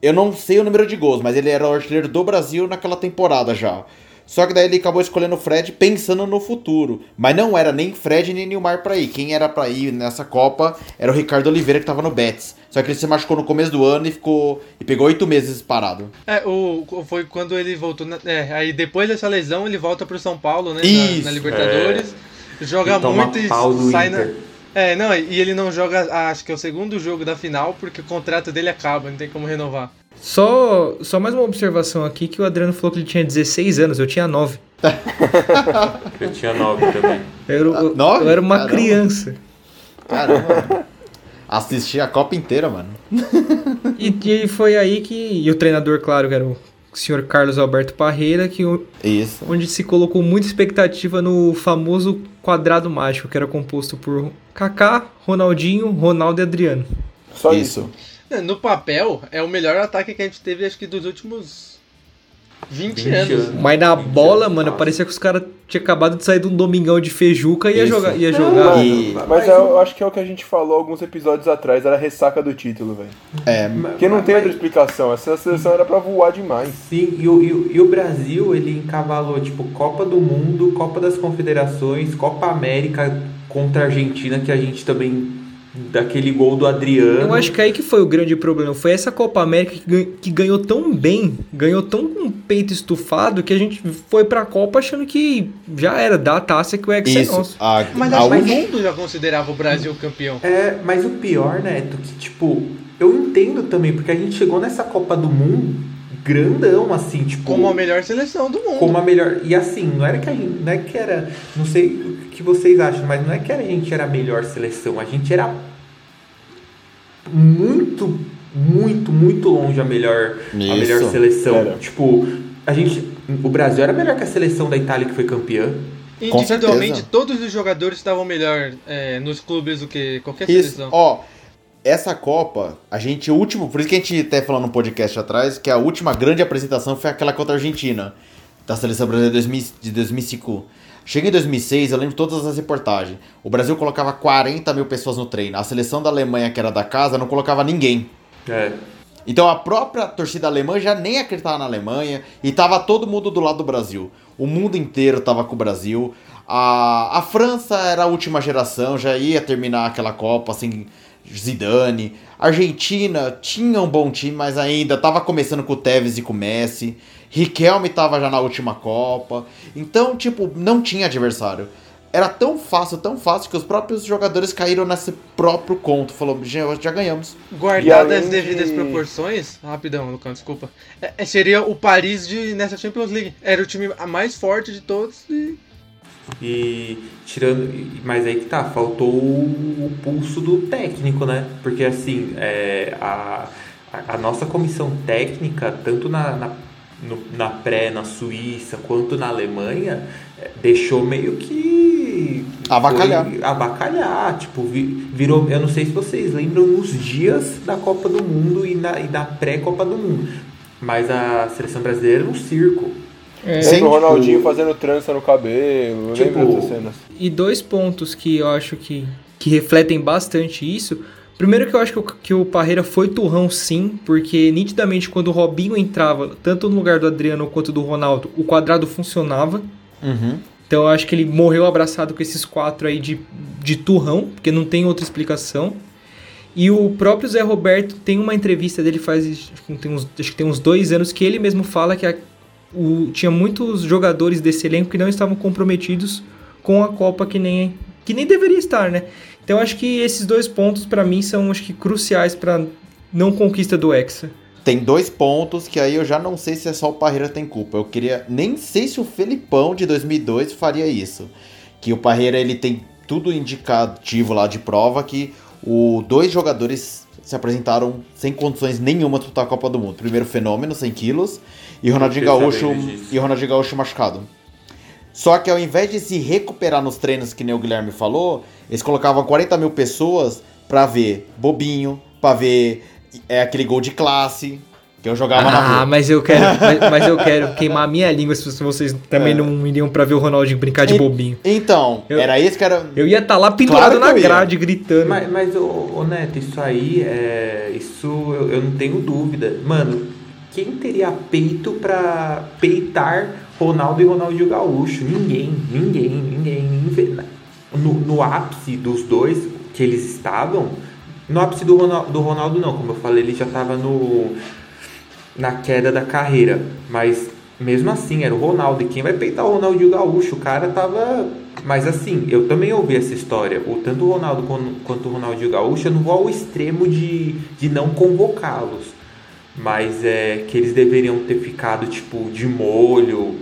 S4: Eu não sei o número de gols, mas ele era o artilheiro do Brasil naquela temporada já. Só que daí ele acabou escolhendo o Fred pensando no futuro. Mas não era nem Fred nem Nilmar pra ir. Quem era pra ir nessa Copa era o Ricardo Oliveira que tava no Betis. Só que ele se machucou no começo do ano e ficou. e pegou oito meses parado.
S3: É, o, foi quando ele voltou. Na, é, aí depois dessa lesão ele volta pro São Paulo, né? na-
S4: Isso,
S3: na, Libertadores. Joga
S6: E toma
S3: muito e sai na. É, não, e ele não joga, ah, acho que é o segundo jogo da final, porque o contrato dele acaba, não tem como renovar.
S2: Só, só mais uma observação aqui que o Adriano falou que ele tinha 16 anos, eu tinha 9.
S6: Eu tinha nove também.
S2: Eu, era- eu-
S4: nove?
S2: eu era uma
S4: Caramba.
S2: criança.
S4: Caramba. Assisti a Copa inteira, mano.
S2: E, e foi aí que. E o treinador, claro, que era o senhor Carlos Alberto Parreira, que,
S4: Isso.
S2: onde se colocou muita expectativa no famoso quadrado mágico, que era composto por Kaká, Ronaldinho, Ronaldo e Adriano.
S5: Só isso.
S4: Isso.
S3: É, No papel, é o melhor ataque que a gente teve, acho que dos últimos 20,
S6: 20
S3: anos.
S6: anos.
S2: Mas na
S6: 20
S2: bola,
S6: anos,
S2: mano, parecia que os caras tinham acabado de sair de um domingão de feijuca e ia
S4: Isso.
S2: jogar. Ia jogar.
S4: E-
S5: Mas eu acho que é o que a gente falou alguns episódios atrás, era a ressaca do título, velho.
S4: É.
S5: Porque não tem outra explicação. Essa seleção era pra voar demais.
S6: Sim, e o, e, o- e o Brasil, ele encavalou, tipo, Copa do Mundo, Copa das Confederações, Copa América contra a Argentina, que a gente também, daquele gol do Adriano.
S2: Eu acho que aí que foi o grande problema. Foi essa Copa América que, gan- que ganhou tão bem, ganhou tão com o peito estufado, que a gente foi pra Copa achando que já era, dá a taça que o Hexa é
S4: Isso.
S2: nosso.
S4: A,
S3: Mas
S4: a
S3: acho que o mundo já considerava o Brasil campeão.
S6: É, mas o pior, Neto, que, tipo, eu entendo também, porque a gente chegou nessa Copa do Mundo grandão, assim, tipo...
S3: Como a melhor seleção do mundo.
S6: como a melhor. E assim, não era que a gente. Não é que era. Não sei o que vocês acham, mas não é que a gente era a melhor seleção. A gente era muito, muito, muito longe a melhor, a melhor seleção.
S5: Era.
S6: Tipo, a gente. O Brasil era melhor que a seleção da Itália que foi campeã.
S4: Com
S3: Individualmente,
S4: certeza.
S3: todos os jogadores estavam melhor é, nos clubes do que qualquer
S4: Isso,
S3: seleção.
S4: ó, essa Copa, a gente, o último, por isso que a gente até falou no podcast atrás, que a última grande apresentação foi aquela contra a Argentina, da seleção brasileira de 2000 de 2005. Chega em 2006, eu lembro todas as reportagens. O Brasil colocava 40 mil pessoas no treino. A seleção da Alemanha, que era da casa, não colocava ninguém.
S6: É.
S4: Então a própria torcida alemã já nem acreditava na Alemanha e tava todo mundo do lado do Brasil. O mundo inteiro tava com o Brasil. A, a França era a última geração, já ia terminar aquela Copa assim, Zidane. Argentina tinha um bom time, mas ainda tava começando com o Tevez e com o Messi. Riquelme tava já na última Copa. Então, tipo, não tinha adversário era tão fácil, tão fácil, que os próprios jogadores caíram nesse próprio conto. Falou, já, já ganhamos.
S3: Guardadas as devidas de... proporções, rapidão, Lucão, desculpa. É, é, seria o Paris de, nessa Champions League. Era o time mais forte de todos e.
S6: E tirando. Mas aí que tá, faltou o, pulso do técnico, né? Porque assim, é, a, a nossa comissão técnica, tanto na, na, no, na pré, na Suíça, quanto na Alemanha, é, deixou meio que
S4: Abacalhar.
S6: abacalhar. Tipo, virou. Eu não sei se vocês lembram nos dias da Copa do Mundo e, na, e da pré-Copa do Mundo. Mas a seleção brasileira era um circo.
S5: É, Sempre o Ronaldinho tipo, fazendo trança no cabelo, tipo, lembro dessas cenas.
S2: E dois pontos que eu acho que, que refletem bastante isso. Primeiro que eu acho que o, que o Parreira foi turrão sim, porque nitidamente quando o Robinho entrava, tanto no lugar do Adriano quanto do Ronaldo, o quadrado funcionava.
S4: Uhum.
S2: Então eu acho que ele morreu abraçado com esses quatro aí de, de turrão, porque não tem outra explicação. E o próprio Zé Roberto tem uma entrevista dele faz acho que tem uns, acho que tem uns dois anos que ele mesmo fala que a, o, tinha muitos jogadores desse elenco que não estavam comprometidos com a Copa que nem que nem deveria estar, né? Então acho que esses dois pontos para mim são acho que cruciais para não conquista do Hexa
S4: tem dois pontos que aí eu já não sei se é só o Parreira tem culpa. Eu queria. Nem sei se o Felipão de 2002 faria isso. Que o Parreira ele tem tudo indicativo lá de prova que o dois jogadores se apresentaram sem condições nenhuma de disputar a Copa do Mundo. Primeiro Fenômeno, 100 quilos, e Ronaldinho Gaúcho, e Ronaldinho Gaúcho machucado. Só que ao invés de se recuperar nos treinos, que nem o Guilherme falou, eles colocavam 40 mil pessoas pra ver Bobinho, pra ver é aquele gol de classe que eu jogava
S2: ah,
S4: na rua.
S2: Ah, mas eu quero, mas, mas, eu quero queimar a minha língua se vocês também é. não iriam para ver o Ronaldinho brincar de e, bobinho.
S4: Então, eu, era isso que era.
S2: Eu ia estar tá lá pendurado claro na grade gritando.
S6: Mas, mas ô, ô, Neto, isso aí é. Isso eu, eu não tenho dúvida. Mano, quem teria peito para peitar Ronaldo e Ronaldinho Gaúcho? Ninguém, ninguém, ninguém. No, no ápice dos dois que eles estavam no ápice do Ronaldo, do Ronaldo não, como eu falei, ele já estava no na queda da carreira, mas mesmo assim era o Ronaldo. E quem vai peitar o Ronaldo o Gaúcho? O cara tava. Mas assim, eu também ouvi essa história. O, tanto o Ronaldo quanto o Ronaldo Gaúcho, eu não vou ao extremo de, de não convocá-los. Mas é que eles deveriam ter ficado, tipo, de molho,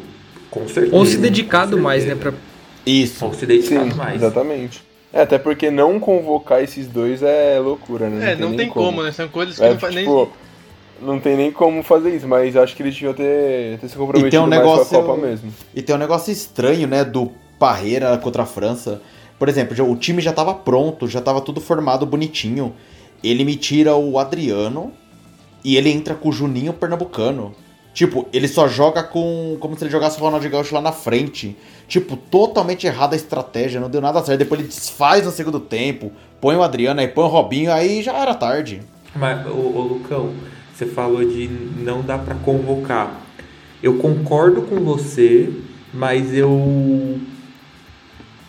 S6: com certeza.
S2: Ou se dedicado mais, né? Pra...
S4: Isso.
S6: Ou se dedicado
S5: Sim,
S6: mais.
S5: Exatamente. É, até porque não convocar esses dois é loucura,
S3: né? É, não, tem, tem como. como. né? São coisas que é, não faz tipo, nem.
S5: Não tem nem como fazer isso, mas acho que eles deviam ter, ter se comprometido e tem um negócio, mais com a Copa mesmo.
S4: E tem um negócio estranho, né, do Parreira contra a França. Por exemplo, o time já tava pronto, já tava tudo formado bonitinho. Ele me tira o Adriano e ele entra com o Juninho Pernambucano. Tipo, ele só joga com. como se ele jogasse o Ronaldinho Gaúcho lá na frente. Tipo, totalmente errada a estratégia, não deu nada certo. Depois ele desfaz no segundo tempo, põe o Adriano, aí põe o Robinho, aí já era tarde.
S6: Mas, ô, ô Lucão, você falou de não dá para convocar. Eu concordo com você, mas eu.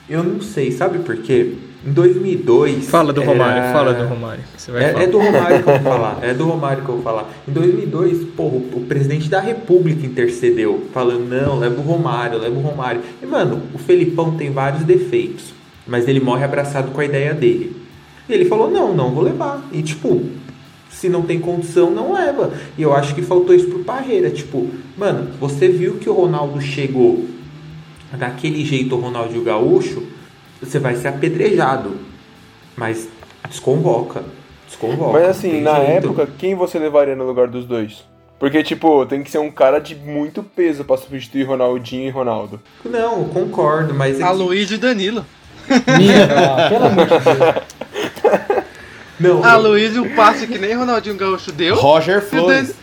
S6: Eu não sei, sabe por quê? Em 2002.
S2: Fala do Romário, fala do Romário.
S6: É, é, do Romário que eu vou falar. É do Romário que eu vou falar. Em 2002, porra, o presidente da República intercedeu, falando: não, leva o Romário, leva o Romário. E, mano, o Felipão tem vários defeitos, mas ele morre abraçado com a ideia dele. E ele falou: não, não vou levar. E, tipo, se não tem condição, não leva. E eu acho que faltou isso pro Parreira. Tipo, mano, você viu que o Ronaldo chegou daquele jeito, o Ronaldinho Gaúcho você vai ser apedrejado. Mas desconvoca. Desconvoca.
S5: Mas assim, na jeito. época, quem você levaria no lugar dos dois? Porque, tipo, tem que ser um cara de muito peso pra substituir Ronaldinho e Ronaldo.
S6: Não, concordo, mas.
S3: A Luiz e Danilo.
S2: Minha, pelo amor de Deus.
S3: Não, a Luiz o passe que nem Ronaldinho Gaúcho deu.
S4: Roger Flores.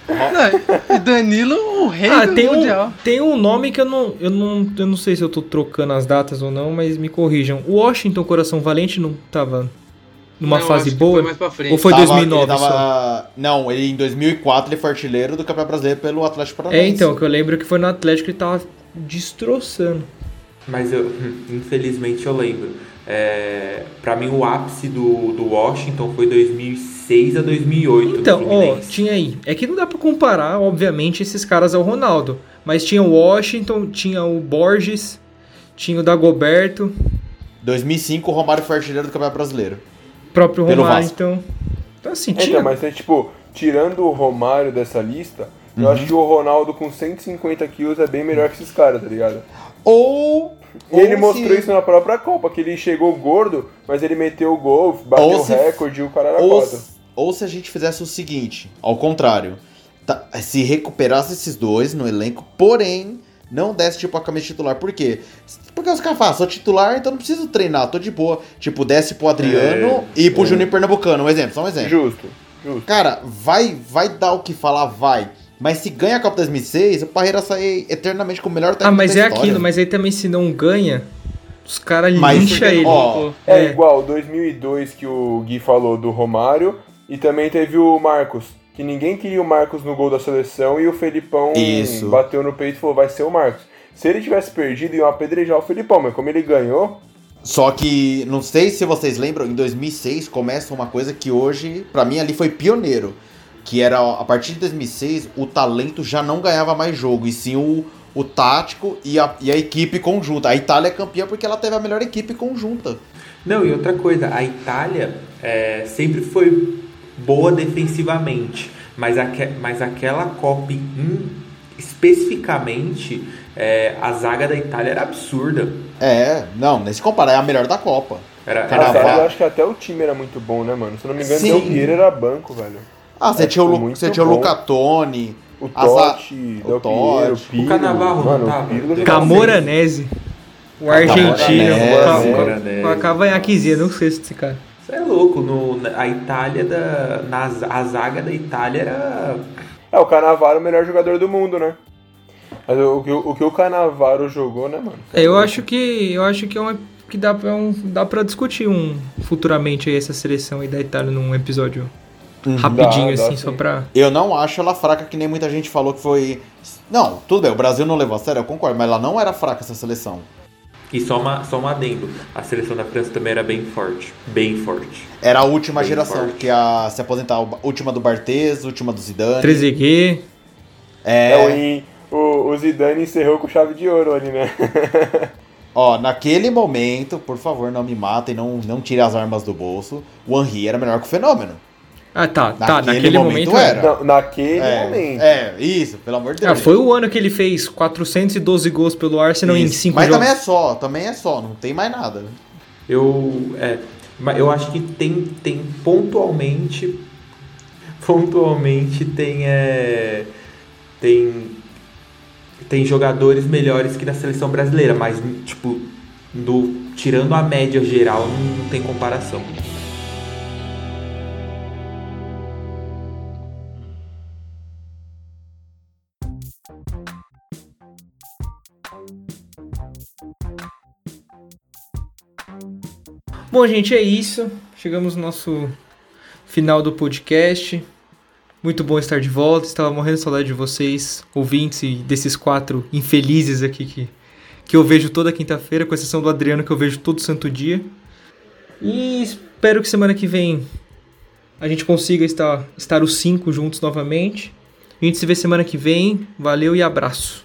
S3: E, Danilo, o rei ah, do
S2: tem
S3: mundial.
S2: Um, tem um nome que eu não, eu, não, eu não sei se eu tô trocando as datas ou não, mas me corrijam. O Washington Coração Valente não tava numa
S3: Não,
S2: fase boa?
S3: foi mais pra frente.
S2: Ou foi
S4: Tava-
S2: 2009
S4: ele
S2: só?
S4: tava- Não, ele em 2004 ele foi artilheiro do Campeonato Brasileiro pelo Atlético
S2: É,
S4: Paranaense.
S2: então, que eu lembro que foi no Atlético que ele tava destroçando.
S6: Mas eu, infelizmente eu lembro. É, para mim o ápice do, do Washington foi 2006 a 2008.
S2: Então, ó, tinha aí. É que não dá pra comparar, obviamente, esses caras ao Ronaldo. Mas tinha o Washington, tinha o Borges, tinha o Dagoberto,
S4: 2005 o Romário foi artilheiro do Campeonato Brasileiro.
S2: próprio Romário, então. Então, assim,
S5: É,
S2: tinha.
S5: Então, mas tem, tipo, tirando o Romário dessa lista, eu acho que o Ronaldo com 150 quilos é bem melhor que esses caras, tá ligado?
S4: Ou.
S5: E ele
S4: ou
S5: mostrou
S4: se-
S5: isso na própria Copa, que ele chegou gordo, mas ele meteu o gol, bateu
S4: Ou
S5: o
S4: se-
S5: recorde e o cara era
S4: Ou,
S5: quatro.
S4: ou se a gente fizesse o seguinte, ao contrário, tá- se recuperasse esses dois no elenco, porém não desse tipo a camisa titular. Por quê? Porque os caras falam, sou titular, então não preciso treinar, tô de boa. Tipo, desce pro Adriano e pro
S5: é.
S4: Juninho Pernambucano, um exemplo, só um exemplo.
S5: Justo, justo.
S4: Cara, vai, vai dar o que falar, vai. Mas se ganha a Copa 2006, o Parreira sai eternamente como o melhor
S2: Ah,
S4: técnico
S2: mas
S4: da
S2: é
S4: história.
S2: aquilo, mas aí também se não ganha, os caras
S4: Mas-
S2: lincham ele.
S4: Ó,
S5: É, igual 2002 que o Gui falou do Romário, e também teve o Marcos, que ninguém queria o Marcos no gol da seleção e o Felipão
S4: Isso.
S5: bateu no peito e falou, vai ser o Marcos. Se ele tivesse perdido, iam apedrejar o Felipão, mas como ele ganhou,
S4: Só que, não sei se vocês lembram, em 2006 começa uma coisa que hoje, pra mim, ali foi pioneiro. Que era, a partir de 2006, o talento já não ganhava mais jogo, e sim o, o tático e a, e a equipe conjunta. A Itália é campeã porque ela teve a melhor equipe conjunta.
S6: Não, e outra coisa, a Itália é, sempre foi boa defensivamente, mas, aque, mas aquela Copa em- especificamente, é, a zaga da Itália era absurda.
S4: É, não, nem se comparar, é a melhor da Copa.
S6: Era, era-
S5: eu acho que até o time era muito bom, né, mano? Se eu não me engano. Del Piero era banco, velho.
S4: Ah, você
S5: É,
S4: tinha o,
S5: tipo,
S4: você tinha o
S5: bom.
S4: Luca Toni,
S5: O Totti,
S4: o Totti.
S5: o Pirlo.
S6: O Cannavaro
S5: mano,
S6: tava?
S5: o
S2: Camoranese. O argentino.
S4: Camoranese.
S2: Com a- cavanhaquezinha, não sei se esse cara.
S6: Você é louco, no, a Itália da. Na, a zaga da Itália era.
S5: É, o Canavaro é o melhor jogador do mundo, né? Mas o, o que o, o que o Canavaro jogou, né, mano?
S2: É, eu acho que eu acho que é uma que dá pra, um, dá pra discutir um futuramente aí essa seleção aí da Itália num episódio rapidinho
S5: Dá, dá
S2: assim,
S5: sim.
S2: só pra
S4: Eu não acho ela fraca, que nem muita gente falou que foi. Não, tudo bem, o Brasil não levou a sério, eu concordo, mas ela não era fraca essa seleção.
S6: E só, uma, só um adendo: a seleção da França também era bem forte. Bem forte.
S4: Era a última
S6: Bem
S4: geração,
S6: forte.
S4: porque a se aposentar, a última do Barthez, última do Zidane.
S2: Trezeguet.
S5: É, o,
S4: É,
S5: o, o Zidane encerrou com chave de ouro ali, né?
S4: ó, naquele momento, por favor, não me matem, não, não tire as armas do bolso. O Henry era melhor que o Fenômeno.
S2: Ah, tá, tá,
S4: Naquele
S2: naquele
S4: momento
S2: momento, era.
S5: Não, naquele
S4: É,
S5: momento.
S4: é, isso, pelo amor de Deus.
S2: Ah, foi o ano que ele fez 412 gols pelo Arsenal em
S4: Isso.
S2: 5
S4: Mas
S2: jogos.
S4: também é só, também é só, não tem mais nada.
S6: Eu, é, mas eu acho que tem, tem pontualmente, pontualmente tem, é, tem, tem jogadores melhores que na seleção brasileira, mas tipo, do, tirando a média geral, não, não tem comparação.
S2: Bom, gente, é isso. Chegamos no nosso final do podcast. Muito bom estar de volta. Estava morrendo de saudade de vocês, ouvintes e desses quatro infelizes aqui que, que eu vejo toda quinta-feira, com exceção do Adriano que eu vejo todo santo dia. E espero que semana que vem a gente consiga estar, estar os cinco juntos novamente. A gente se vê semana que vem. Valeu e abraço.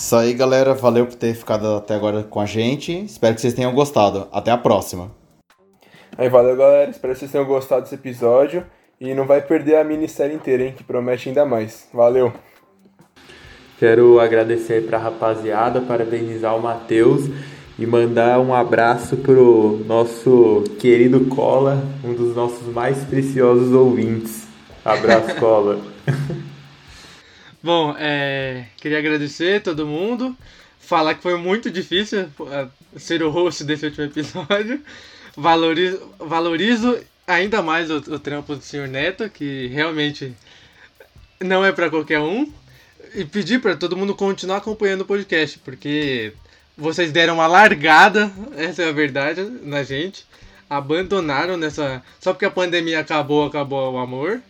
S4: Isso aí, galera. Valeu por ter ficado até agora com a gente. Espero que vocês tenham gostado. Até a próxima.
S5: Aí valeu, galera. Espero que vocês tenham gostado desse episódio. E não vai perder a minissérie inteira, hein? Que promete ainda mais. Valeu.
S6: Quero agradecer aí pra rapaziada, parabenizar o Matheus e mandar um abraço pro nosso querido Cola, um dos nossos mais preciosos ouvintes. Abraço, Cola.
S3: Bom, é, queria agradecer todo mundo. Falar que foi muito difícil é, ser o host desse último episódio. Valorizo, valorizo ainda mais o, o trampo do senhor Neto, que realmente não é para qualquer um. E pedir para todo mundo continuar acompanhando o podcast, porque vocês deram uma largada, essa é a verdade, na gente. abandonaram nessa. Só porque a pandemia acabou, acabou o amor.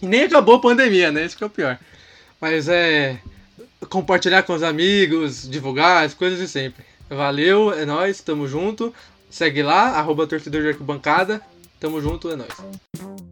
S3: E nem acabou a pandemia, né? Isso que é o pior. Mas é. Compartilhar com os amigos, divulgar, as coisas de sempre. Valeu, é nóis, tamo junto. Segue lá, arroba torcedor de arquibancada. Tamo junto, é nóis.